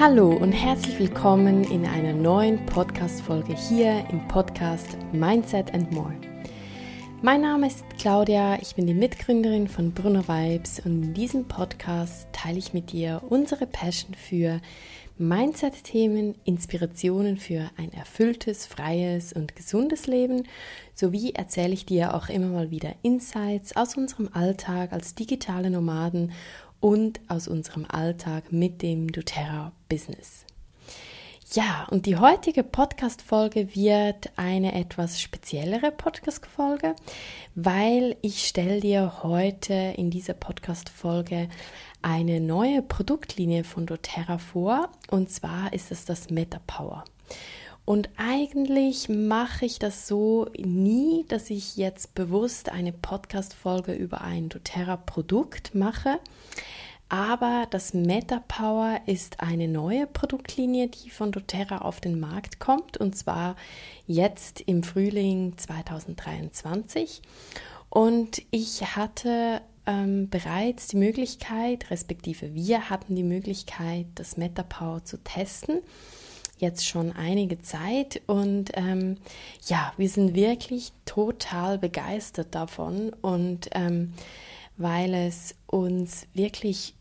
Hallo und herzlich willkommen in einer neuen Podcast-Folge hier im Podcast Mindset and More. Mein Name ist Claudia, ich bin die Mitgründerin von Brunner Vibes und in diesem Podcast teile ich mit dir unsere Passion für Mindset-Themen, Inspirationen für ein erfülltes, freies und gesundes Leben sowie erzähle ich dir auch immer mal wieder Insights aus unserem Alltag als digitale Nomaden und aus unserem Alltag mit dem doTERRA-Business. Ja, und die heutige Podcast-Folge wird eine etwas speziellere Podcast-Folge, weil ich stelle dir heute in dieser Podcast-Folge eine neue Produktlinie von doTERRA vor und zwar ist es das MetaPower. Und eigentlich mache ich das so nie, dass ich jetzt bewusst eine Podcast-Folge über ein doTERRA-Produkt mache. Aber das MetaPower ist eine neue Produktlinie, die von doTERRA auf den Markt kommt und zwar jetzt im Frühling 2023. Und ich hatte ähm, bereits die Möglichkeit, respektive wir hatten die Möglichkeit, das MetaPower zu testen jetzt schon einige Zeit und ähm, ja, wir sind wirklich total begeistert davon und ähm, weil es uns wirklich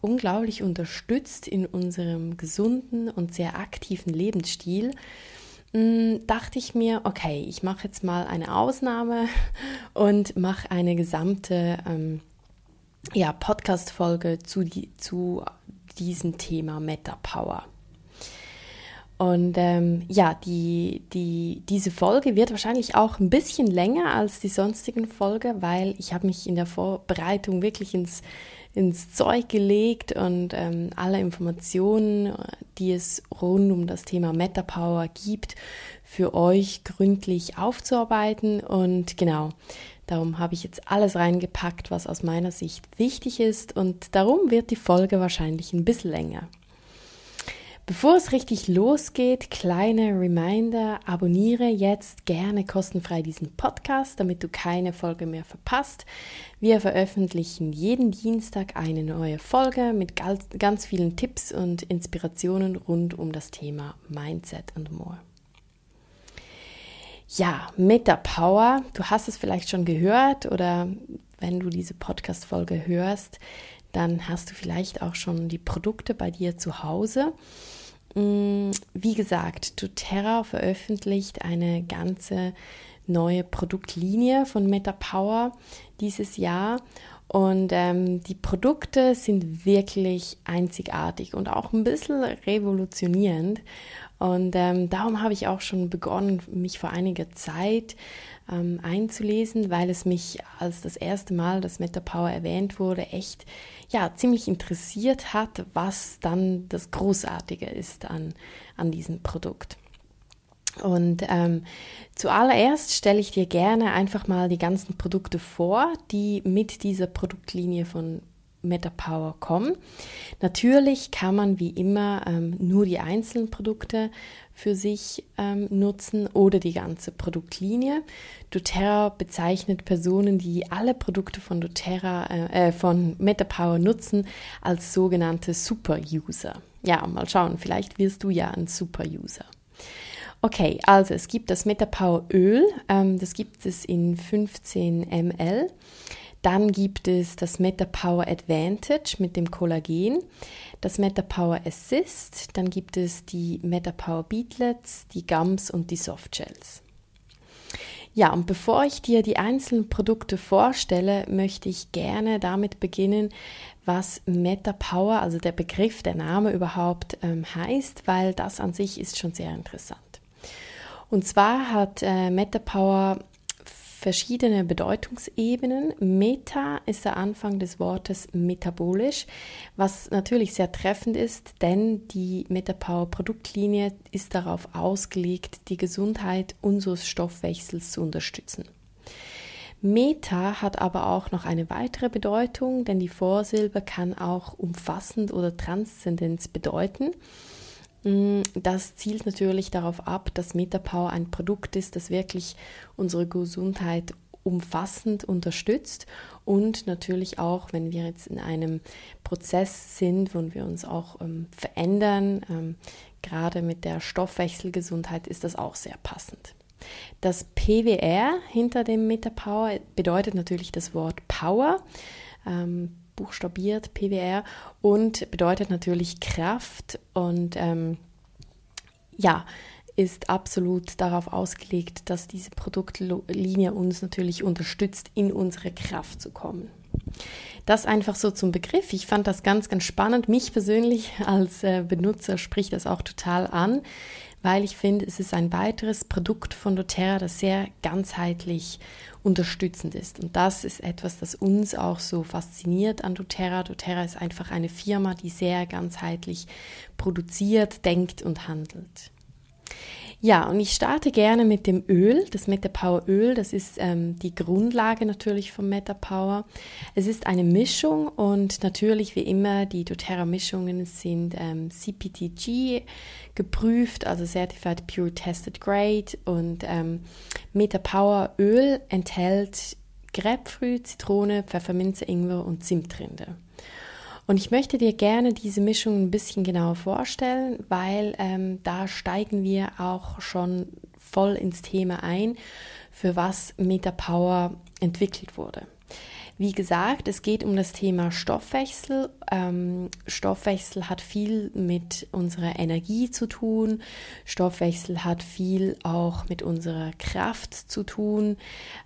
unglaublich unterstützt in unserem gesunden und sehr aktiven Lebensstil, hm, dachte ich mir, okay, ich mache jetzt mal eine Ausnahme und mache eine gesamte ähm, ja, Podcast-Folge zu, die, zu diesem Thema Meta Power. Und ähm, ja, die, die, diese Folge wird wahrscheinlich auch ein bisschen länger als die sonstigen Folge, weil ich habe mich in der Vorbereitung wirklich ins, ins Zeug gelegt und ähm, alle Informationen, die es rund um das Thema MetaPower gibt, für euch gründlich aufzuarbeiten. Und genau, darum habe ich jetzt alles reingepackt, was aus meiner Sicht wichtig ist. Und darum wird die Folge wahrscheinlich ein bisschen länger. Bevor es richtig losgeht, kleine Reminder, abonniere jetzt gerne kostenfrei diesen Podcast, damit du keine Folge mehr verpasst. Wir veröffentlichen jeden Dienstag eine neue Folge mit ganz vielen Tipps und Inspirationen rund um das Thema Mindset und more. Ja, Meta Power, du hast es vielleicht schon gehört oder wenn du diese Podcast-Folge hörst, dann hast du vielleicht auch schon die Produkte bei dir zu Hause. Mm, wie gesagt, doTERRA veröffentlicht eine ganze neue Produktlinie von MetaPower dieses Jahr und ähm, die Produkte sind wirklich einzigartig und auch ein bisschen revolutionierend. Und ähm, darum habe ich auch schon begonnen, mich vor einiger Zeit ähm, einzulesen, weil es mich als das erste Mal das MetaPower erwähnt wurde, echt ja, ziemlich interessiert hat, was dann das Großartige ist an, an diesem Produkt. Und ähm, zuallererst stelle ich dir gerne einfach mal die ganzen Produkte vor, die mit dieser Produktlinie von MetaPower kommen. Natürlich kann man wie immer ähm, nur die einzelnen Produkte für sich ähm, nutzen oder die ganze Produktlinie. doTERRA bezeichnet Personen, die alle Produkte von doTERRA, äh, äh, von MetaPower nutzen, als sogenannte Super-User. Ja, mal schauen, vielleicht wirst du ja ein Super-User. Okay, also es gibt das MetaPower Öl, ähm, das gibt es in 15 ml. Dann gibt es das MetaPower Advantage mit dem Kollagen, das MetaPower Assist, dann gibt es die MetaPower Beatlets, die Gums und die Softshells. Ja, und bevor ich dir die einzelnen Produkte vorstelle, möchte ich gerne damit beginnen, was MetaPower, also der Begriff, der Name überhaupt ähm, heißt, weil das an sich ist schon sehr interessant. Und zwar hat äh, MetaPower verschiedene Bedeutungsebenen. Meta ist der Anfang des Wortes metabolisch, was natürlich sehr treffend ist, denn die MetaPower Produktlinie ist darauf ausgelegt, die Gesundheit unseres Stoffwechsels zu unterstützen. Meta hat aber auch noch eine weitere Bedeutung, denn die Vorsilbe kann auch umfassend oder Transzendenz bedeuten. Mm, das zielt natürlich darauf ab, dass MetaPower ein Produkt ist, das wirklich unsere Gesundheit umfassend unterstützt und natürlich auch, wenn wir jetzt in einem Prozess sind, wo wir uns auch ähm, verändern, ähm, gerade mit der Stoffwechselgesundheit ist das auch sehr passend. Das PWR hinter dem MetaPower bedeutet natürlich das Wort Power, ähm, buchstabiert PWR und bedeutet natürlich Kraft und ähm, ja, ist absolut darauf ausgelegt, dass diese Produktlinie uns natürlich unterstützt, in unsere Kraft zu kommen. Das einfach so zum Begriff. Ich fand das ganz, ganz spannend. Mich persönlich als äh, Benutzer spricht das auch total an, weil ich finde, es ist ein weiteres Produkt von doTERRA, das sehr ganzheitlich unterstützend ist. Und das ist etwas, das uns auch so fasziniert an doTERRA. doTERRA ist einfach eine Firma, die sehr ganzheitlich produziert, denkt und handelt. Ja, und ich starte gerne mit dem Öl, das MetaPower Öl. Das ist ähm, die Grundlage natürlich vom MetaPower. Es ist eine Mischung und natürlich wie immer die doTERRA Mischungen sind ähm, CPTG geprüft, also Certified Pure Tested Grade und ähm, MetaPower Öl enthält Grapefruit, Zitrone, Pfefferminze, Ingwer und Zimtrinde. Und ich möchte dir gerne diese Mischung ein bisschen genauer vorstellen, weil ähm, da steigen wir auch schon voll ins Thema ein, für was MetaPower entwickelt wurde. Wie gesagt, es geht um das Thema Stoffwechsel. Ähm, Stoffwechsel hat viel mit unserer Energie zu tun. Stoffwechsel hat viel auch mit unserer Kraft zu tun.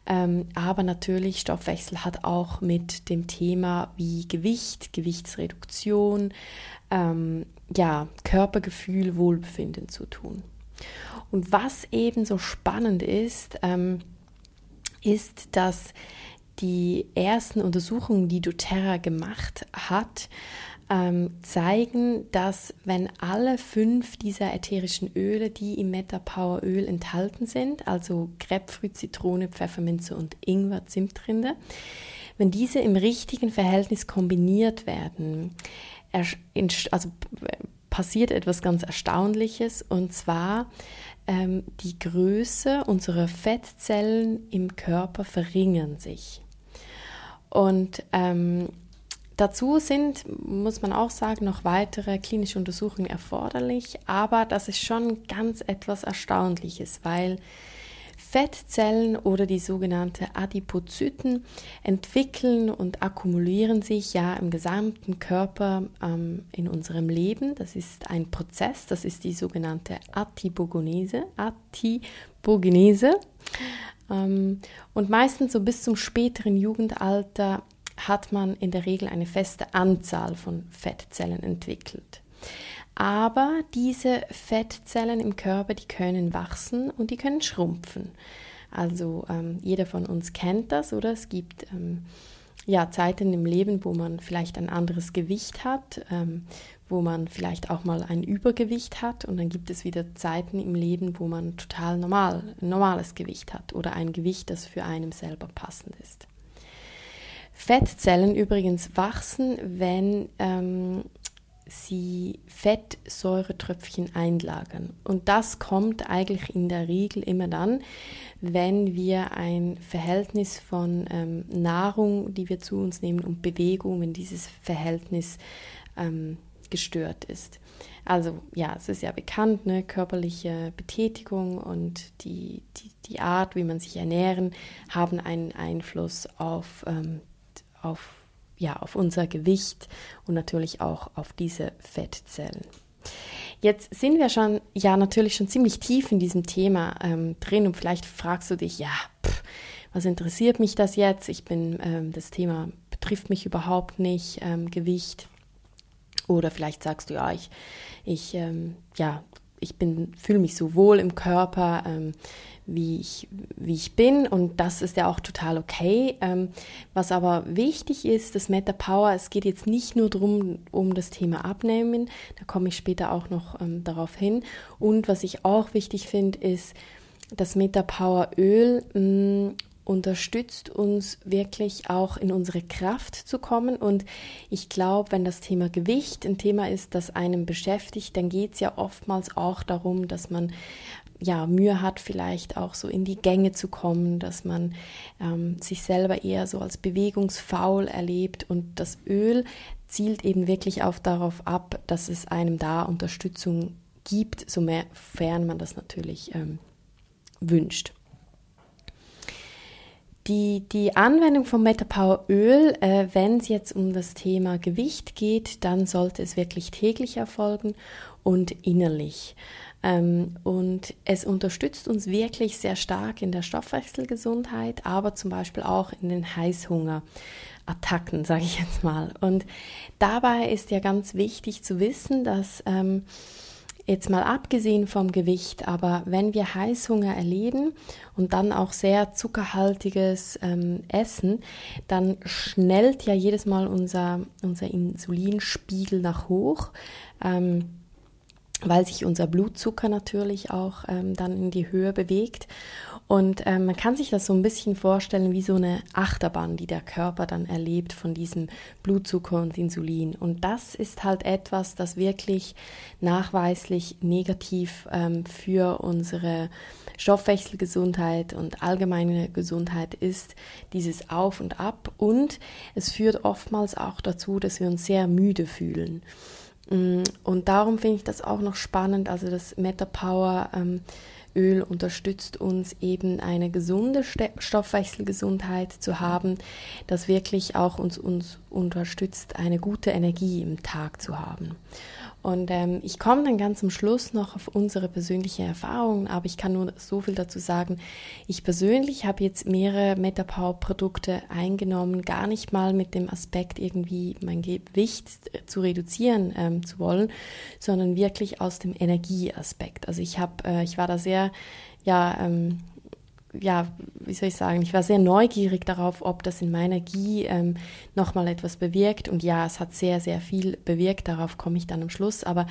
Ähm, aber natürlich, Stoffwechsel hat auch mit dem Thema wie Gewicht, Gewichtsreduktion, ähm, ja, Körpergefühl, Wohlbefinden zu tun. Und was eben so spannend ist, ähm, ist, dass die ersten Untersuchungen, die doTERRA gemacht hat, ähm, zeigen, dass wenn alle fünf dieser ätherischen Öle, die im MetaPower Öl enthalten sind, also Grapefruit, Zitrone, Pfefferminze und Ingwer, Zimtrinde, wenn diese im richtigen Verhältnis kombiniert werden, also passiert etwas ganz Erstaunliches. Und zwar ähm, die Größe unserer Fettzellen im Körper verringern sich. Und ähm, dazu sind, muss man auch sagen, noch weitere klinische Untersuchungen erforderlich, aber das ist schon ganz etwas Erstaunliches, weil Fettzellen oder die sogenannten Adipozyten entwickeln und akkumulieren sich ja im gesamten Körper ähm, in unserem Leben. Das ist ein Prozess, das ist die sogenannte Atibogenese. Atibogenese. Ähm, und meistens so bis zum späteren Jugendalter hat man in der Regel eine feste Anzahl von Fettzellen entwickelt. Aber diese Fettzellen im Körper, die können wachsen und die können schrumpfen. Also ähm, jeder von uns kennt das, oder? Es gibt ähm, ja Zeiten im Leben, wo man vielleicht ein anderes Gewicht hat, ähm, wo man vielleicht auch mal ein Übergewicht hat und dann gibt es wieder Zeiten im Leben, wo man total normal, normales Gewicht hat oder ein Gewicht, das für einen selber passend ist. Fettzellen übrigens wachsen, wenn ähm, sie Fettsäuretröpfchen einlagern. Und das kommt eigentlich in der Regel immer dann, wenn wir ein Verhältnis von ähm, Nahrung, die wir zu uns nehmen, und Bewegung, wenn dieses Verhältnis ähm, gestört ist. Also ja, es ist ja bekannt, ne, körperliche Betätigung und die, die, die Art, wie man sich ernähren, haben einen Einfluss auf, ähm, auf, ja, auf unser Gewicht und natürlich auch auf diese Fettzellen. Jetzt sind wir schon, ja, natürlich schon ziemlich tief in diesem Thema ähm, drin und vielleicht fragst du dich, ja, pff, was interessiert mich das jetzt? Ich bin, ähm, das Thema betrifft mich überhaupt nicht, ähm, Gewicht. Oder vielleicht sagst du, ja, ich, ich, ähm, ja, ich bin, fühle mich so wohl im Körper, ähm, wie, ich, wie ich bin und das ist ja auch total okay. Ähm, was aber wichtig ist, das Meta Power, es geht jetzt nicht nur darum, um das Thema Abnehmen, da komme ich später auch noch ähm, darauf hin. Und was ich auch wichtig finde, ist, das Meta Power Öl mh, mm, unterstützt uns wirklich auch in unsere Kraft zu kommen. Und ich glaube, wenn das Thema Gewicht ein Thema ist, das einem beschäftigt, dann geht es ja oftmals auch darum, dass man ja, Mühe hat, vielleicht auch so in die Gänge zu kommen, dass man ähm, sich selber eher so als bewegungsfaul erlebt und das Öl zielt eben wirklich auch darauf ab, dass es einem da Unterstützung gibt, sofern man das natürlich ähm, wünscht. Die, die Anwendung von Metapower Öl, äh, wenn es jetzt um das Thema Gewicht geht, dann sollte es wirklich täglich erfolgen und innerlich. Ähm, und es unterstützt uns wirklich sehr stark in der Stoffwechselgesundheit, aber zum Beispiel auch in den Heißhungerattacken, sage ich jetzt mal. Und dabei ist ja ganz wichtig zu wissen, dass ähm, Jetzt mal abgesehen vom Gewicht, aber wenn wir Heißhunger erleben und dann auch sehr zuckerhaltiges ähm, Essen, dann schnellt ja jedes Mal unser, unser Insulinspiegel nach hoch. Ähm, weil sich unser Blutzucker natürlich auch ähm, dann in die Höhe bewegt. Und ähm, man kann sich das so ein bisschen vorstellen wie so eine Achterbahn, die der Körper dann erlebt von diesem Blutzucker und Insulin. Und das ist halt etwas, das wirklich nachweislich negativ ähm, für unsere Stoffwechselgesundheit und allgemeine Gesundheit ist, dieses Auf und Ab. Und es führt oftmals auch dazu, dass wir uns sehr müde fühlen. Mm, und darum finde ich das auch noch spannend. Also das Metapower ähm, Öl unterstützt uns eben eine gesunde Stoffwechselgesundheit zu haben, das wirklich auch uns, uns unterstützt, eine gute Energie im Tag zu haben. Und ähm, ich komme dann ganz zum Schluss noch auf unsere persönliche Erfahrungen, aber ich kann nur so viel dazu sagen. Ich persönlich habe jetzt mehrere Metapower-Produkte eingenommen, gar nicht mal mit dem Aspekt, irgendwie mein Gewicht zu reduzieren ähm, zu wollen, sondern wirklich aus dem Energieaspekt. Also ich habe, äh, ich war da sehr ja, ähm, ja, wie soll ich sagen, ich war sehr neugierig darauf, ob das in meiner Gie ähm, nochmal etwas bewirkt. Und ja, es hat sehr, sehr viel bewirkt. Darauf komme ich dann am Schluss. Aber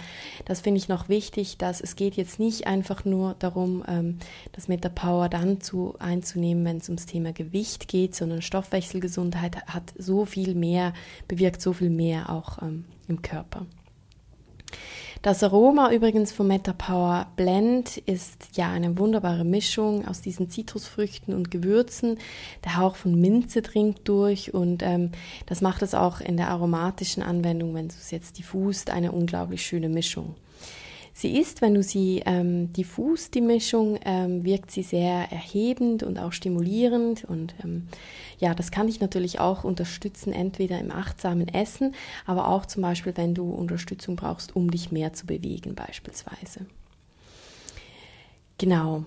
das finde ich noch wichtig, dass es geht jetzt nicht einfach nur darum, ähm, das Metapower dann zu, einzunehmen, wenn es ums Thema Gewicht geht, sondern Stoffwechselgesundheit hat so viel mehr, bewirkt so viel mehr auch ähm, im Körper. Das Aroma übrigens vom Metapower Blend ist ja eine wunderbare Mischung aus diesen Zitrusfrüchten und Gewürzen. Der Hauch von Minze dringt durch und ähm, das macht es auch in der aromatischen Anwendung, wenn du es jetzt diffust, eine unglaublich schöne Mischung. Sie ist, wenn du sie ähm, diffus, die Mischung, ähm, wirkt sie sehr erhebend und auch stimulierend. Und ähm, ja, das kann dich natürlich auch unterstützen, entweder im achtsamen Essen, aber auch zum Beispiel, wenn du Unterstützung brauchst, um dich mehr zu bewegen beispielsweise. Genau.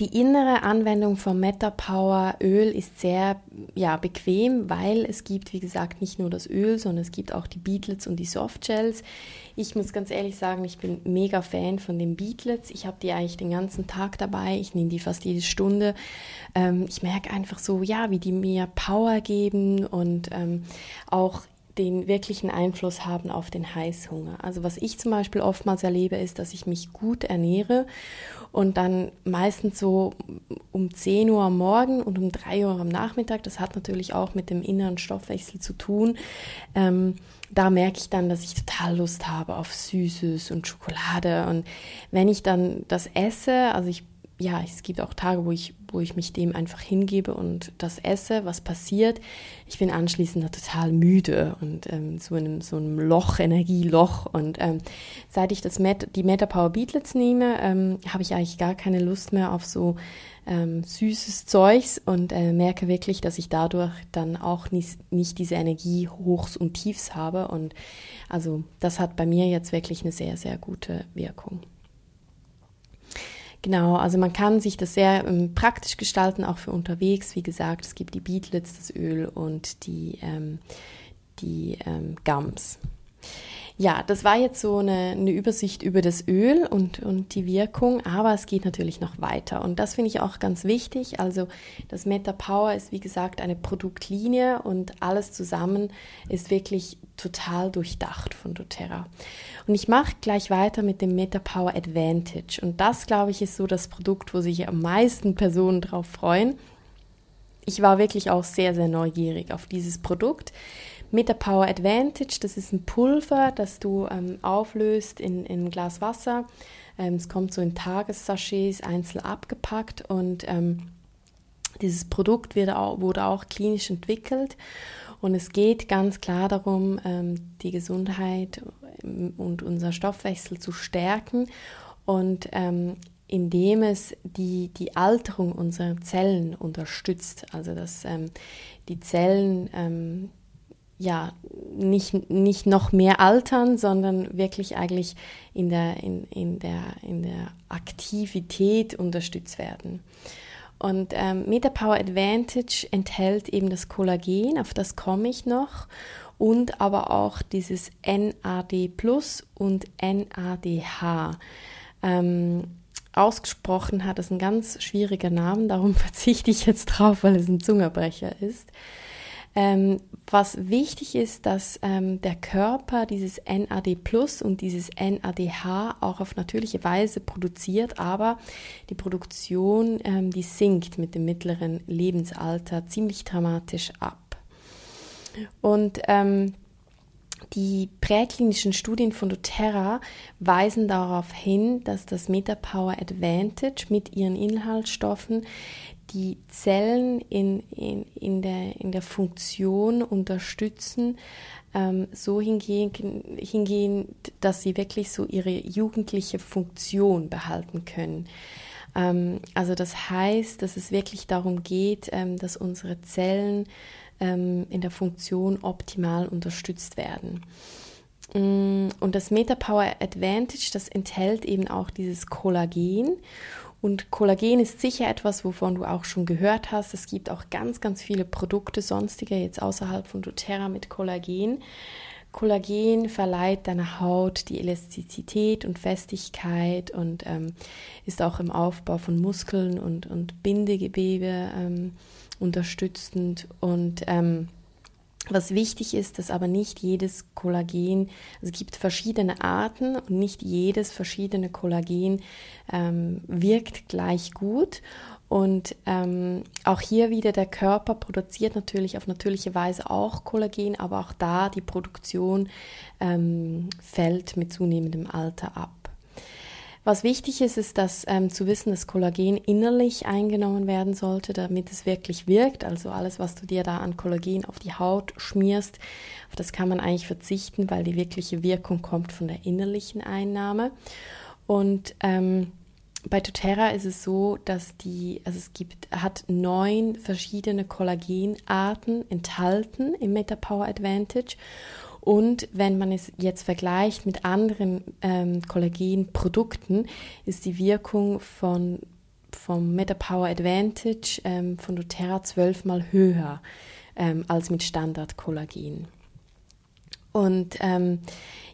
Die innere Anwendung von Metapower Öl ist sehr ja, bequem, weil es gibt, wie gesagt, nicht nur das Öl, sondern es gibt auch die Beatlets und die Softgels. Ich muss ganz ehrlich sagen, ich bin mega Fan von den Beatlets. Ich habe die eigentlich den ganzen Tag dabei. Ich nehme die fast jede Stunde. Ähm, ich merke einfach so, ja, wie die mir Power geben und ähm, auch den wirklichen Einfluss haben auf den Heißhunger. Also was ich zum Beispiel oftmals erlebe, ist, dass ich mich gut ernähre und dann meistens so um 10 Uhr am Morgen und um 3 Uhr am Nachmittag, das hat natürlich auch mit dem inneren Stoffwechsel zu tun, ähm, da merke ich dann, dass ich total Lust habe auf Süßes und Schokolade. Und wenn ich dann das esse, also ich ja, es gibt auch Tage, wo ich, wo ich mich dem einfach hingebe und das esse, was passiert. Ich bin anschließend total müde und ähm, so in einem, so einem Loch, Energieloch. Und ähm, seit ich das Met die Metapower Beatlets nehme, ähm, habe ich eigentlich gar keine Lust mehr auf so ähm, süßes Zeugs und äh, merke wirklich, dass ich dadurch dann auch nicht, nicht diese Energie hochs und tiefs habe. Und also das hat bei mir jetzt wirklich eine sehr, sehr gute Wirkung. Genau, also man kann sich das sehr ähm, praktisch gestalten, auch für unterwegs. Wie gesagt, es gibt die Beatlets, das Öl und die, ähm, die ähm, Gums. Ja, das war jetzt so eine, eine, Übersicht über das Öl und, und die Wirkung, aber es geht natürlich noch weiter. Und das finde ich auch ganz wichtig. Also das Meta Power ist, wie gesagt, eine Produktlinie und alles zusammen ist wirklich total durchdacht von doTERRA. Und ich mache gleich weiter mit dem Meta Power Advantage. Und das, glaube ich, ist so das Produkt, wo sich am meisten Personen drauf freuen. Ich war wirklich auch sehr, sehr neugierig auf dieses Produkt. MetaPower Advantage, das ist ein Pulver, das du ähm, auflöst in, in ein Glas Wasser. Ähm, es kommt so in Tagessachets einzeln abgepackt und ähm, dieses Produkt wird auch, wurde auch klinisch entwickelt. Und es geht ganz klar darum, ähm, die Gesundheit ähm, und unser Stoffwechsel zu stärken. Und ähm, indem es die, die Alterung unserer Zellen unterstützt, also dass ähm, die Zellen ähm, ja nicht, nicht noch mehr altern, sondern wirklich eigentlich in der, in, in der, in der Aktivität unterstützt werden. Und ähm, MetaPower Advantage enthält eben das Kollagen, auf das komme ich noch, und aber auch dieses NAD Plus und NADH. Ähm, ausgesprochen hat es ein ganz schwieriger Name, darum verzichte ich jetzt drauf, weil es ein Zungerbrecher ist. Ähm, was wichtig ist, dass ähm, der Körper dieses NAD Plus und dieses NADH auch auf natürliche Weise produziert, aber die Produktion, ähm, die sinkt mit dem mittleren Lebensalter ziemlich dramatisch ab. Und ähm, die präklinischen Studien von doTERRA weisen darauf hin, dass das MetaPower Advantage mit ihren Inhaltsstoffen die Zellen in, in, in, der, in der Funktion unterstützen, ähm, so hingehen, dass sie wirklich so ihre jugendliche Funktion behalten können. Ähm, also das heißt, dass es wirklich darum geht, ähm, dass unsere Zellen ähm, in der Funktion optimal unterstützt werden. Mm, und das MetaPower Advantage, das enthält eben auch dieses Kollagen und Kollagen ist sicher etwas, wovon du auch schon gehört hast. Es gibt auch ganz, ganz viele Produkte sonstige jetzt außerhalb von doTERRA mit Kollagen. Kollagen verleiht deiner Haut die Elastizität und Festigkeit und ähm, ist auch im Aufbau von Muskeln und, und Bindegewebe ähm, unterstützend und ähm, was wichtig ist, dass aber nicht jedes Kollagen, es gibt verschiedene Arten und nicht jedes verschiedene Kollagen ähm, wirkt gleich gut. Und ähm, auch hier wieder der Körper produziert natürlich auf natürliche Weise auch Kollagen, aber auch da die Produktion ähm, fällt mit zunehmendem Alter ab. Was wichtig ist, ist, dass ähm, zu wissen, dass Kollagen innerlich eingenommen werden sollte, damit es wirklich wirkt. Also alles, was du dir da an Kollagen auf die Haut schmierst, auf das kann man eigentlich verzichten, weil die wirkliche Wirkung kommt von der innerlichen Einnahme. Und ähm, bei doTERRA ist es so, dass die, also es gibt, hat neun verschiedene Kollagenarten enthalten im MetaPower Advantage und wenn man es jetzt vergleicht mit anderen ähm, Kollagenprodukten, ist die Wirkung von, vom MetaPower Advantage ähm, von doTERRA zwölfmal höher ähm, als mit Standard-Kollagen. Und ähm,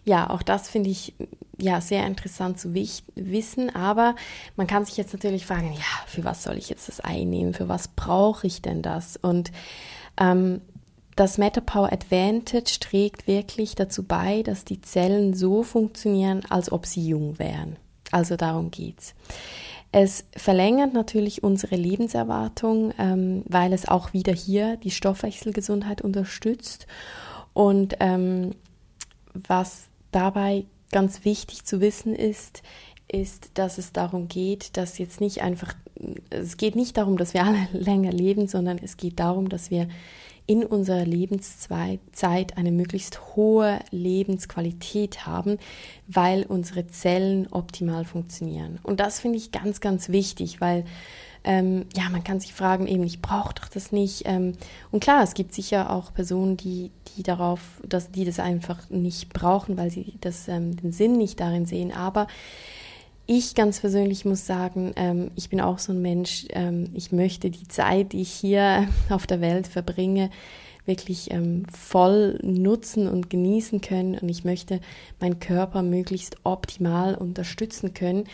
ja, auch das finde ich ja sehr interessant zu wissen, aber man kann sich jetzt natürlich fragen, ja, für was soll ich jetzt das einnehmen? Für was brauche ich denn das? Und ähm, das MetaPower Advantage trägt wirklich dazu bei, dass die Zellen so funktionieren, als ob sie jung wären. Also darum geht's. Es verlängert natürlich unsere Lebenserwartung, ähm, weil es auch wieder hier die Stoffwechselgesundheit unterstützt. Und ähm, was dabei ganz wichtig zu wissen ist, ist, dass es darum geht, dass jetzt nicht einfach, es geht nicht darum, dass wir alle länger leben, sondern es geht darum, dass wir in unserer Lebenszeit eine möglichst hohe Lebensqualität haben, weil unsere Zellen optimal funktionieren. Und das finde ich ganz, ganz wichtig, weil ähm, ja, man kann sich fragen, eben, ich brauche doch das nicht. Ähm, und klar, es gibt sicher auch Personen, die, die darauf, dass die das einfach nicht brauchen, weil sie das, ähm, den Sinn nicht darin sehen. Aber ich ganz persönlich muss sagen, ähm, ich bin auch so ein Mensch, ähm, ich möchte die Zeit, die ich hier auf der Welt verbringe, wirklich ähm, voll nutzen und genießen können. Und ich möchte meinen Körper möglichst optimal unterstützen können.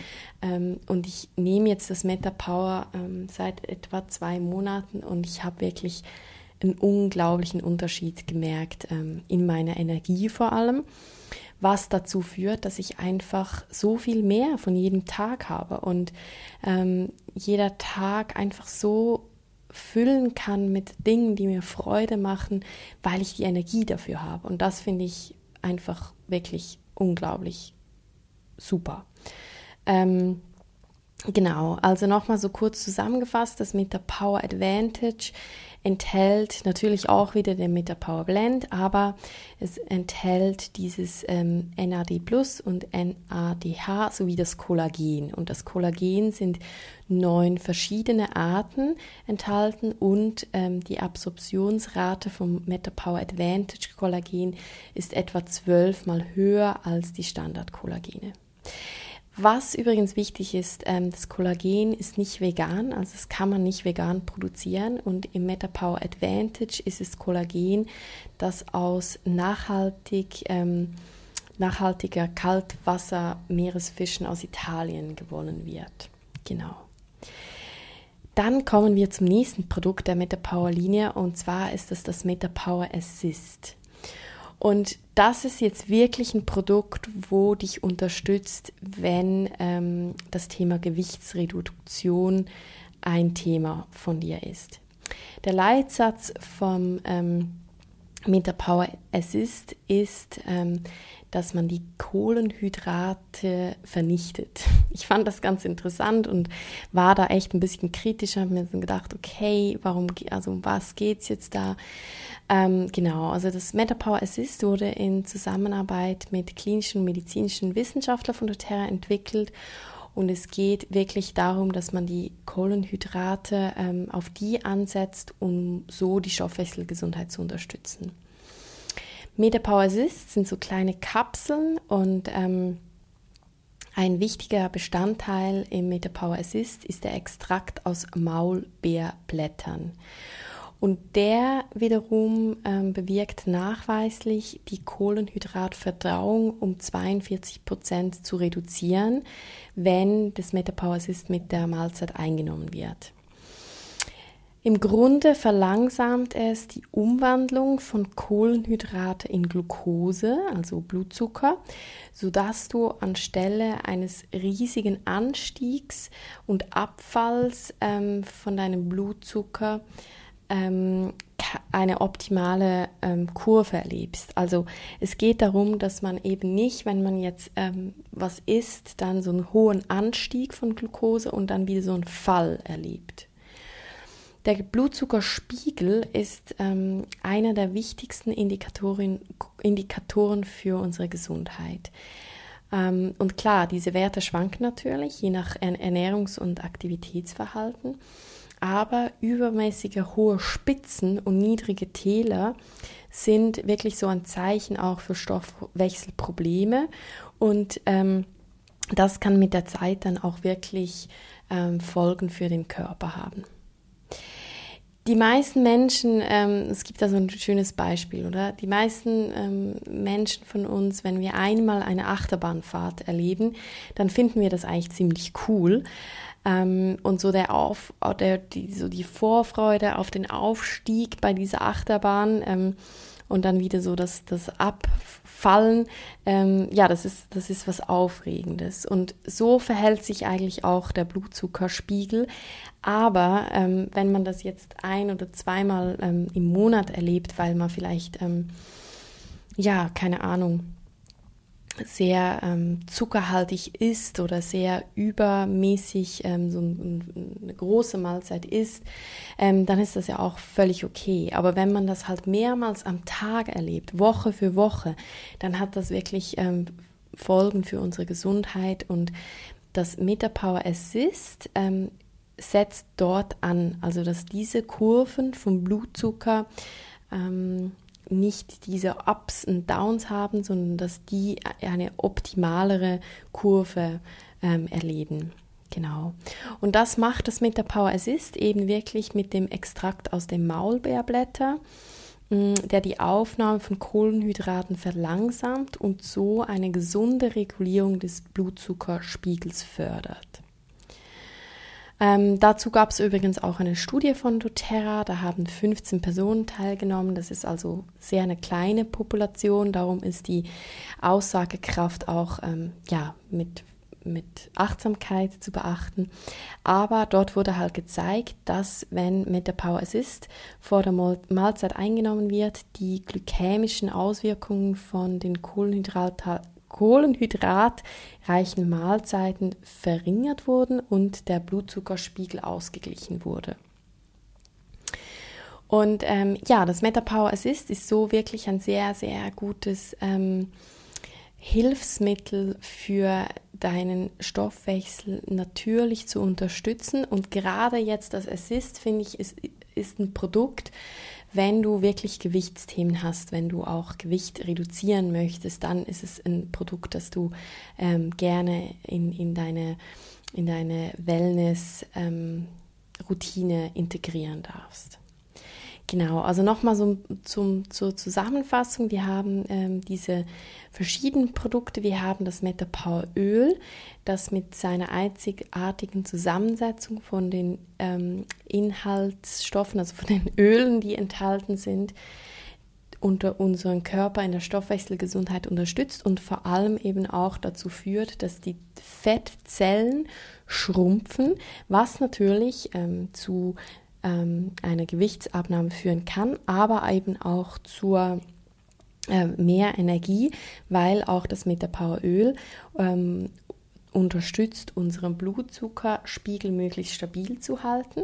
Ähm, und ich nehme jetzt das Meta Power ähm, seit etwa zwei Monaten. Und ich habe wirklich einen unglaublichen Unterschied gemerkt ähm, in meiner Energie vor allem was dazu führt, dass ich einfach so viel mehr von jedem Tag habe und ähm, jeder Tag einfach so füllen kann mit Dingen, die mir Freude machen, weil ich die Energie dafür habe. Und das finde ich einfach wirklich unglaublich super. Ähm, genau, also nochmal so kurz zusammengefasst, das der Power Advantage enthält natürlich auch wieder den Meta Power Blend, aber es enthält dieses ähm, NAD Plus und NADH sowie das Kollagen. Und das Kollagen sind neun verschiedene Arten enthalten und ähm, die Absorptionsrate vom Meta Power Advantage Kollagen ist etwa zwölfmal höher als die Standard-Kollagene. Was übrigens wichtig ist, ähm, das Kollagen ist nicht vegan, also das kann man nicht vegan produzieren und im MetaPower Advantage ist es Kollagen, das aus nachhaltig, ähm, nachhaltiger Kaltwasser-Meeresfischen aus Italien gewonnen wird. Genau. Dann kommen wir zum nächsten Produkt der MetaPower-Linie und zwar ist es das MetaPower Assist. Und das ist jetzt wirklich ein Produkt, wo dich unterstützt, wenn ähm, das Thema Gewichtsreduktion ein Thema von dir ist. Der Leitsatz vom ähm, Power Assist ist, ähm, dass man die Kohlenhydrate vernichtet. Ich fand das ganz interessant und war da echt ein bisschen kritischer, habe mir gedacht, okay, warum, also um was geht es jetzt da? Ähm, genau, also das MetaPower Assist wurde in Zusammenarbeit mit klinischen und medizinischen Wissenschaftlern von doTERRA entwickelt und es geht wirklich darum, dass man die Kohlenhydrate ähm, auf die ansetzt, um so die Stoffwechselgesundheit zu unterstützen. MetaPower Assist sind so kleine Kapseln und ähm, ein wichtiger Bestandteil im MetaPower Assist ist der Extrakt aus Maulbeerblättern. Und der wiederum ähm, bewirkt nachweislich die Kohlenhydratverdauung um 42 Prozent zu reduzieren, wenn das Metapower mit der Mahlzeit eingenommen wird. Im Grunde verlangsamt es die Umwandlung von Kohlenhydrate in Glucose, also Blutzucker, sodass du anstelle eines riesigen Anstiegs und Abfalls ähm, von deinem Blutzucker ähm, eine optimale ähm, Kurve erlebst. Also es geht darum, dass man eben nicht, wenn man jetzt ähm, was isst, dann so einen hohen Anstieg von Glucose und dann wieder so einen Fall erlebt. Der Blutzuckerspiegel ist ähm, einer der wichtigsten Indikatoren, Indikatoren für unsere Gesundheit. Ähm, und klar, diese Werte schwanken natürlich, je nach Ernährungs- und Aktivitätsverhalten aber übermäßige hohe Spitzen und niedrige Täler sind wirklich so ein Zeichen auch für Stoffwechselprobleme und ähm, das kann mit der Zeit dann auch wirklich ähm, Folgen für den Körper haben. Die meisten Menschen, ähm, es gibt da so ein schönes Beispiel, oder? Die meisten ähm, Menschen von uns, wenn wir einmal eine Achterbahnfahrt erleben, dann finden wir das eigentlich ziemlich cool. Ähm, und so der Auf, der, die, so die Vorfreude auf den Aufstieg bei dieser Achterbahn ähm, und dann wieder so das, das Abfallen, ähm, ja, das ist, das ist was Aufregendes. Und so verhält sich eigentlich auch der Blutzuckerspiegel. Aber ähm, wenn man das jetzt ein oder zweimal ähm, im Monat erlebt, weil man vielleicht, ähm, ja, keine Ahnung, sehr ähm, zuckerhaltig ist oder sehr übermäßig ähm, so ein, eine große Mahlzeit isst, ähm, dann ist das ja auch völlig okay. Aber wenn man das halt mehrmals am Tag erlebt, Woche für Woche, dann hat das wirklich ähm, Folgen für unsere Gesundheit und das MetaPower Assist ähm, setzt dort an, also dass diese Kurven vom Blutzucker ähm, nicht diese Ups und Downs haben, sondern dass die eine optimalere Kurve ähm, erleben. Genau. Und das macht das mit der Power Assist eben wirklich mit dem Extrakt aus dem Maulbeerblätter, mm, der die Aufnahme von Kohlenhydraten verlangsamt und so eine gesunde Regulierung des Blutzuckerspiegels fördert. Ähm, dazu gab es übrigens auch eine Studie von doTERRA, da haben 15 Personen teilgenommen. Das ist also sehr eine kleine Population, darum ist die Aussagekraft auch ähm, ja, mit mit Achtsamkeit zu beachten. Aber dort wurde halt gezeigt, dass wenn Metapower Assist vor der Mahlzeit eingenommen wird, die glykämischen Auswirkungen von den Kohlenhydrat kohlenhydratreichen Mahlzeiten verringert wurden und der Blutzuckerspiegel ausgeglichen wurde. Und ähm, ja, das MetaPower Assist ist so wirklich ein sehr, sehr gutes ähm, Hilfsmittel für deinen Stoffwechsel natürlich zu unterstützen. Und gerade jetzt das Assist, finde ich, ist, ist ein Produkt, wenn du wirklich Gewichtsthemen hast, wenn du auch Gewicht reduzieren möchtest, dann ist es ein Produkt, das du ähm, gerne in, in deine, in deine Wellness-Routine ähm, integrieren darfst. Genau, also nochmal so zum, zur Zusammenfassung. Wir haben ähm, diese verschiedenen Produkte. Wir haben das Metapower Öl, das mit seiner einzigartigen Zusammensetzung von den ähm, Inhaltsstoffen, also von den Ölen, die enthalten sind, unter unseren Körper in der Stoffwechselgesundheit unterstützt und vor allem eben auch dazu führt, dass die Fettzellen schrumpfen, was natürlich ähm, zu ähm, einer Gewichtsabnahme führen kann, aber eben auch zur äh, mehr Energie, weil auch das Metapower-Öl ähm, unterstützt, unseren Blutzuckerspiegel möglichst stabil zu halten.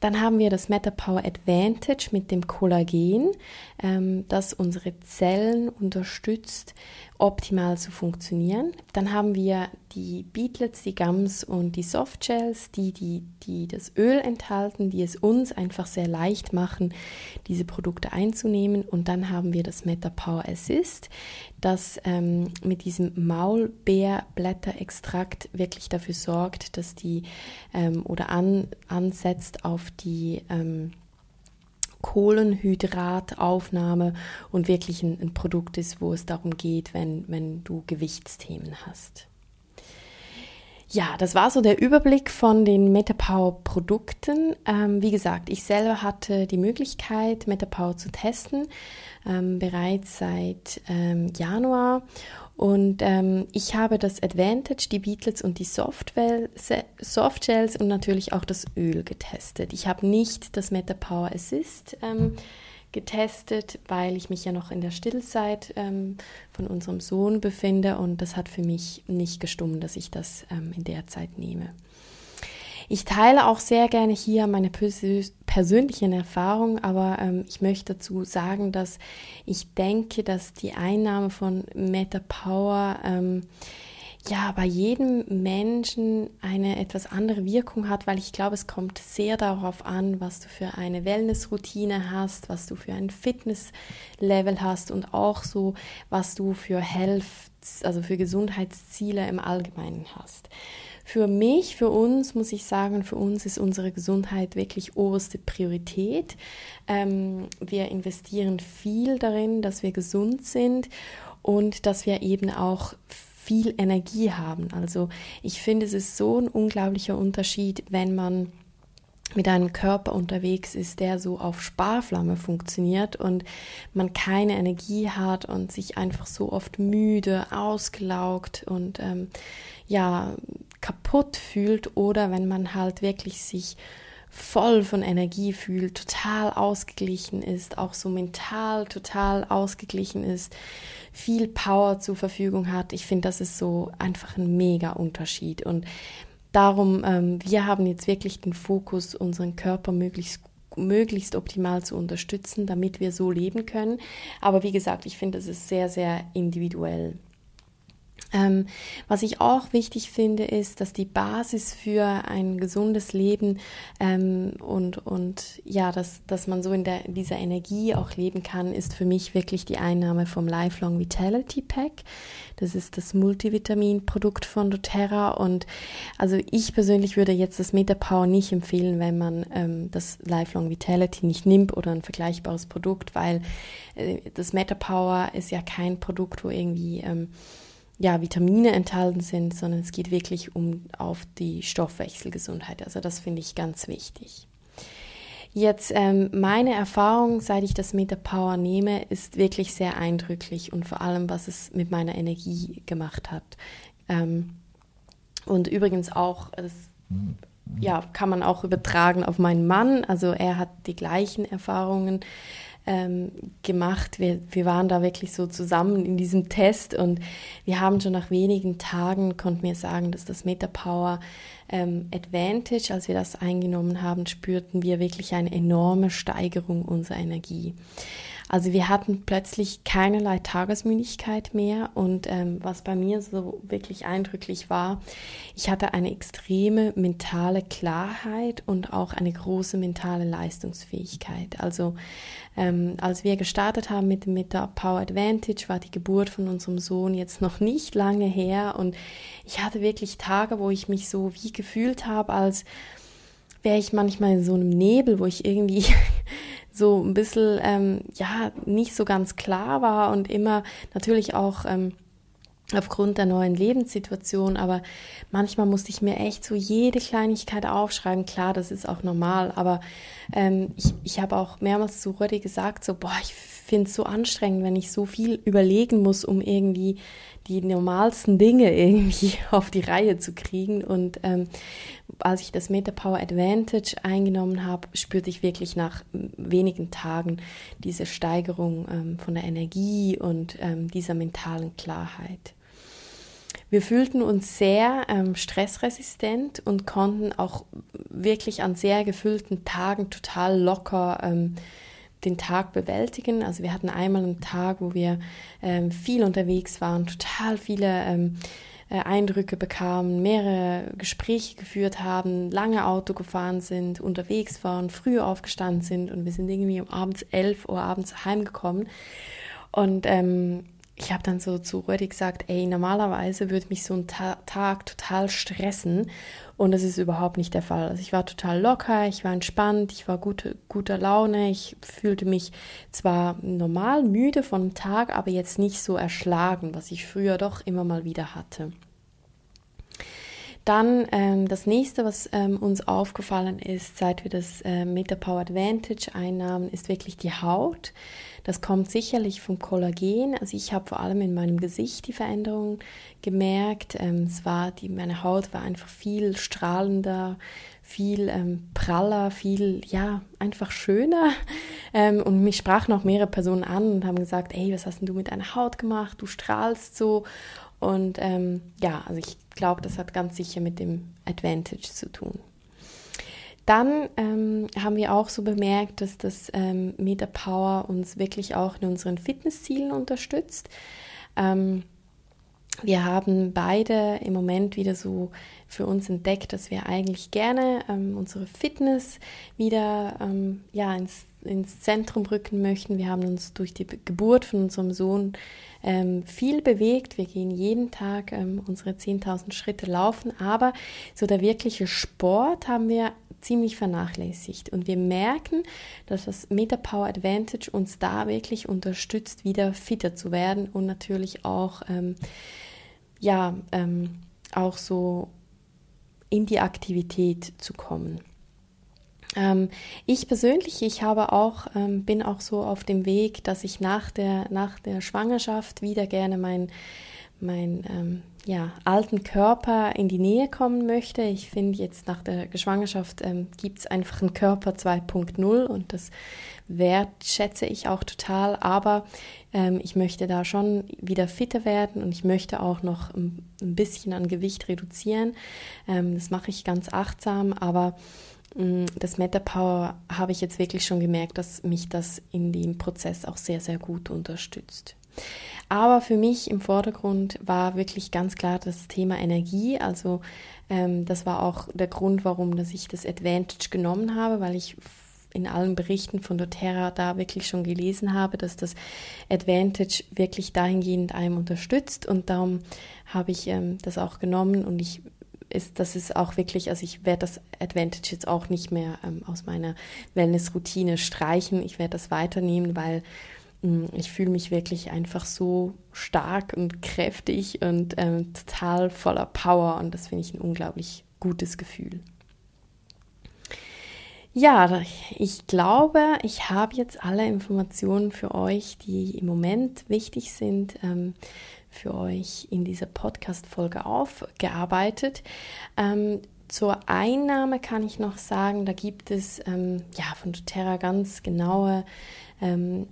Dann haben wir das MetaPower Advantage mit dem Kollagen, ähm, das unsere Zellen unterstützt, optimal zu funktionieren. Dann haben wir die Beetlets, die Gums und die Softgels, die, die, die das Öl enthalten, die es uns einfach sehr leicht machen, diese Produkte einzunehmen. Und dann haben wir das MetaPower Assist, das ähm, mit diesem Maulbeerblätterextrakt wirklich dafür sorgt, dass die ähm, oder an, ansetzt auf die ähm, Kohlenhydrataufnahme und wirklich ein, ein, Produkt ist, wo es darum geht, wenn, wenn du Gewichtsthemen hast. Ja, das war so der Überblick von den MetaPower-Produkten. Ähm, wie gesagt, ich selber hatte die Möglichkeit, MetaPower zu testen, ähm, bereits seit ähm, Januar und ähm, ich habe das Advantage, die Beatlets und die Softgels und natürlich auch das Öl getestet. Ich habe nicht das MetaPower Assist ähm, getestet, weil ich mich ja noch in der Stillzeit ähm, von unserem Sohn befinde und das hat für mich nicht gestummt, dass ich das ähm, in der Zeit nehme. Ich teile auch sehr gerne hier meine persönlichen Erfahrungen, aber ähm, ich möchte dazu sagen, dass ich denke, dass die Einnahme von MetaPower ähm, ja bei jedem Menschen eine etwas andere Wirkung hat, weil ich glaube, es kommt sehr darauf an, was du für eine Wellnessroutine hast, was du für ein Fitnesslevel hast und auch so, was du für Health, also für Gesundheitsziele im Allgemeinen hast. Für mich, für uns muss ich sagen, für uns ist unsere Gesundheit wirklich oberste Priorität. Ähm, wir investieren viel darin, dass wir gesund sind und dass wir eben auch viel Energie haben. Also ich finde, es ist so ein unglaublicher Unterschied, wenn man mit einem Körper unterwegs ist, der so auf Sparflamme funktioniert und man keine Energie hat und sich einfach so oft müde, ausgelaugt und ähm, ja kaputt fühlt oder wenn man halt wirklich sich voll von Energie fühlt, total ausgeglichen ist, auch so mental total ausgeglichen ist, viel Power zur Verfügung hat. Ich finde, das ist so einfach ein mega Unterschied. Und darum, ähm, wir haben jetzt wirklich den Fokus, unseren Körper möglichst möglichst optimal zu unterstützen, damit wir so leben können. Aber wie gesagt, ich finde, das ist sehr, sehr individuell. Ähm, was ich auch wichtig finde, ist, dass die Basis für ein gesundes Leben ähm, und, und ja, dass, dass man so in der, dieser Energie auch leben kann, ist für mich wirklich die Einnahme vom Lifelong Vitality Pack. Das ist das Multivitamin-Produkt von doTERRA und also ich persönlich würde jetzt das MetaPower nicht empfehlen, wenn man ähm, das Lifelong Vitality nicht nimmt oder ein vergleichbares Produkt, weil äh, das MetaPower ist ja kein Produkt, wo irgendwie ähm, ja, Vitamine enthalten sind, sondern es geht wirklich um auf die Stoffwechselgesundheit. Also das finde ich ganz wichtig. Jetzt ähm, meine Erfahrung, seit ich das MetaPower nehme, ist wirklich sehr eindrücklich und vor allem, was es mit meiner Energie gemacht hat. Ähm, Und übrigens auch, das ja, kann man auch übertragen auf meinen Mann. Also er hat die gleichen Erfahrungen ähm, gemacht. Wir, wir waren da wirklich so zusammen in diesem Test und wir haben schon nach wenigen Tagen, konnten wir sagen, dass das MetaPower ähm, Advantage, als wir das eingenommen haben, spürten wir wirklich eine enorme Steigerung unserer Energie. Also wir hatten plötzlich keinerlei Tagesmüdigkeit mehr und ähm, was bei mir so wirklich eindrücklich war, ich hatte eine extreme mentale Klarheit und auch eine große mentale Leistungsfähigkeit. Also ähm, als wir gestartet haben mit dem Meta Power Advantage, war die Geburt von unserem Sohn jetzt noch nicht lange her. Und ich hatte wirklich Tage, wo ich mich so wie gefühlt habe, als wäre ich manchmal in so einem Nebel, wo ich irgendwie so ein bisschen, ähm, ja, nicht so ganz klar war. Und immer natürlich auch ähm, aufgrund der neuen Lebenssituation, aber manchmal musste ich mir echt so jede Kleinigkeit aufschreiben. Klar, das ist auch normal, aber ähm, ich, ich habe auch mehrmals zu Rödi gesagt, so, boah, ich finde es so anstrengend, wenn ich so viel überlegen muss, um irgendwie die normalsten Dinge irgendwie auf die Reihe zu kriegen. Und ähm, als ich das MetaPower Advantage eingenommen habe, spürte ich wirklich nach wenigen Tagen diese Steigerung ähm, von der Energie und ähm, dieser mentalen Klarheit. Wir fühlten uns sehr ähm, stressresistent und konnten auch wirklich an sehr gefüllten Tagen total locker ähm, den Tag bewältigen. Also wir hatten einmal einen Tag, wo wir ähm, viel unterwegs waren, total viele ähm, äh, Eindrücke bekamen, mehrere Gespräche geführt haben, lange Auto gefahren sind, unterwegs waren, früh aufgestanden sind und wir sind irgendwie um abends 11 Uhr abends heimgekommen. Und ähm, ich habe dann so zu Rödi gesagt, ey, normalerweise würde mich so ein Ta Tag total stressen und das ist überhaupt nicht der Fall. Also ich war total locker, ich war entspannt, ich war gute, guter Laune, ich fühlte mich zwar normal müde vom Tag, aber jetzt nicht so erschlagen, was ich früher doch immer mal wieder hatte. Dann ähm, das nächste, was ähm, uns aufgefallen ist, seit wir das äh, MetaPower Advantage einnahmen, ist wirklich die Haut. Das kommt sicherlich vom Kollagen. Also ich habe vor allem in meinem Gesicht die Veränderung gemerkt. Ähm, es war die, meine Haut war einfach viel strahlender, viel ähm, praller, viel ja einfach schöner. Ähm, und mich sprachen auch mehrere Personen an und haben gesagt, hey, was hast denn du mit deiner Haut gemacht? Du strahlst so. Und ähm, ja, also ich glaube, das hat ganz sicher mit dem Advantage zu tun. Dann ähm, haben wir auch so bemerkt, dass das ähm, Meta uns wirklich auch in unseren Fitnesszielen unterstützt. Ähm, wir haben beide im Moment wieder so für uns entdeckt, dass wir eigentlich gerne ähm, unsere Fitness wieder ähm, ja, ins, ins Zentrum rücken möchten. Wir haben uns durch die Geburt von unserem Sohn ähm, viel bewegt. Wir gehen jeden Tag ähm, unsere 10.000 Schritte laufen, aber so der wirkliche Sport haben wir ziemlich vernachlässigt. Und wir merken, dass das MetaPower Advantage uns da wirklich unterstützt, wieder fitter zu werden und natürlich auch, ähm, ja, ähm, auch so in die Aktivität zu kommen. Ähm, ich persönlich, ich habe auch, ähm, bin auch so auf dem Weg, dass ich nach der, nach der Schwangerschaft wieder gerne mein, mein ähm, ja, alten Körper in die Nähe kommen möchte. Ich finde jetzt nach der Schwangerschaft ähm, gibt es einfach einen Körper 2.0 und das wertschätze ich auch total. Aber ähm, ich möchte da schon wieder fitter werden und ich möchte auch noch ein, ein bisschen an Gewicht reduzieren. Ähm, das mache ich ganz achtsam, aber Mm, das MetaPower habe ich jetzt wirklich schon gemerkt, dass mich das in dem Prozess auch sehr, sehr gut unterstützt. Aber für mich im Vordergrund war wirklich ganz klar das Thema Energie. Also ähm, das war auch der Grund, warum dass ich das Advantage genommen habe, weil ich in allen Berichten von doTERRA da wirklich schon gelesen habe, dass das Advantage wirklich dahingehend einem unterstützt und darum habe ich ähm, das auch genommen und ich ist, das ist auch wirklich, also ich werde das Advantage jetzt auch nicht mehr ähm, aus meiner Wellness-Routine streichen. Ich werde das weiternehmen, weil mh, mm, ich fühle mich wirklich einfach so stark und kräftig und ähm, total voller Power und das finde ich ein unglaublich gutes Gefühl. Ja, ich glaube, ich habe jetzt alle Informationen für euch, die im Moment wichtig sind. Ähm, für euch in dieser Podcast-Folge aufgearbeitet. Ähm, zur Einnahme kann ich noch sagen, da gibt es ähm, ja von doTERRA ganz genaue ähm,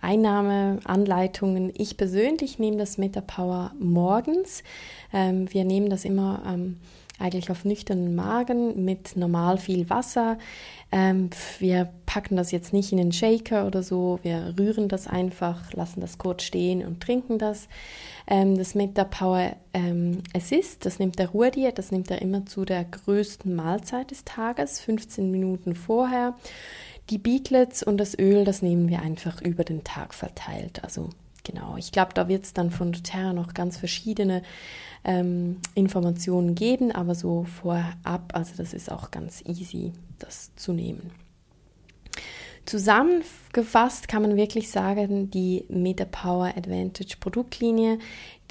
Einnahmeanleitungen. Ich persönlich nehme das MetaPower morgens. Ähm, wir nehmen das immer ähm, eigentlich auf nüchternen Magen mit normal viel Wasser. Ähm, wir packen das jetzt nicht in den Shaker oder so, wir rühren das einfach, lassen das kurz stehen und trinken das. Ähm, das MetaPower ähm, Assist, das nimmt der Rudi, das nimmt er immer zu der größten Mahlzeit des Tages, 15 Minuten vorher. Die Beetlets und das Öl, das nehmen wir einfach über den Tag verteilt. Also genau, ich glaube, da wird es dann von doTERRA noch ganz verschiedene ähm, Informationen geben, aber so vorab, also das ist auch ganz easy, das zu nehmen. Zusammengefasst kann man wirklich sagen, die MetaPower Advantage Produktlinie,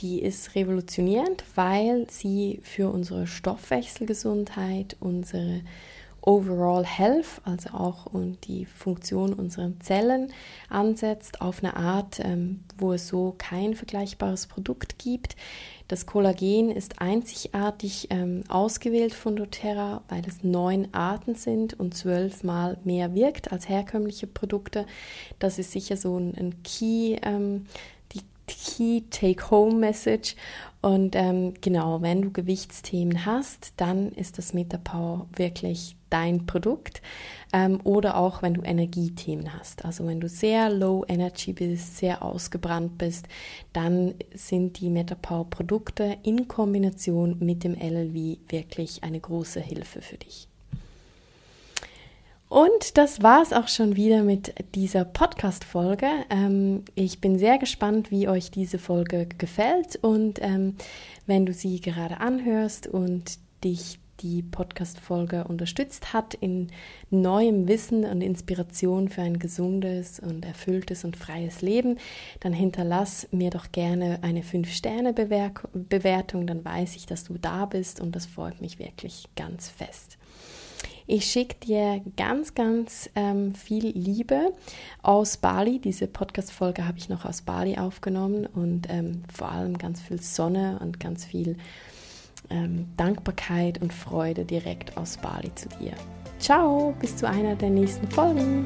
die ist revolutionierend, weil sie für unsere Stoffwechselgesundheit, unsere Overall Health, also auch und die Funktion unserer Zellen ansetzt, auf eine Art, ähm, wo es so kein vergleichbares Produkt gibt. Das Kollagen ist einzigartig ähm, ausgewählt von doTERRA, weil es neun Arten sind und zwölfmal mehr wirkt als herkömmliche Produkte. Das ist sicher so ein, ein Key, ähm, die Key Take-Home-Message. Und ähm, genau, wenn du Gewichtsthemen hast, dann ist das MetaPower wirklich dein Produkt. Ähm, oder auch, wenn du Energiethemen hast. Also wenn du sehr low energy bist, sehr ausgebrannt bist, dann sind die MetaPower Produkte in Kombination mit dem LLV wirklich eine große Hilfe für dich. Und das war es auch schon wieder mit dieser Podcast-Folge. Ähm, ich bin sehr gespannt, wie euch diese Folge gefällt. Und ähm, wenn du sie gerade anhörst und dich die Podcast-Folge unterstützt hat in neuem Wissen und Inspiration für ein gesundes und erfülltes und freies Leben, dann hinterlass mir doch gerne eine 5-Sterne-Bewertung. Dann weiß ich, dass du da bist und das freut mich wirklich ganz fest. Ich schicke dir ganz, ganz ähm, viel Liebe aus Bali. Diese Podcast-Folge habe ich noch aus Bali aufgenommen und ähm, vor allem ganz viel Sonne und ganz viel ähm, Dankbarkeit und Freude direkt aus Bali zu dir. Ciao, bis zu einer der nächsten Folgen.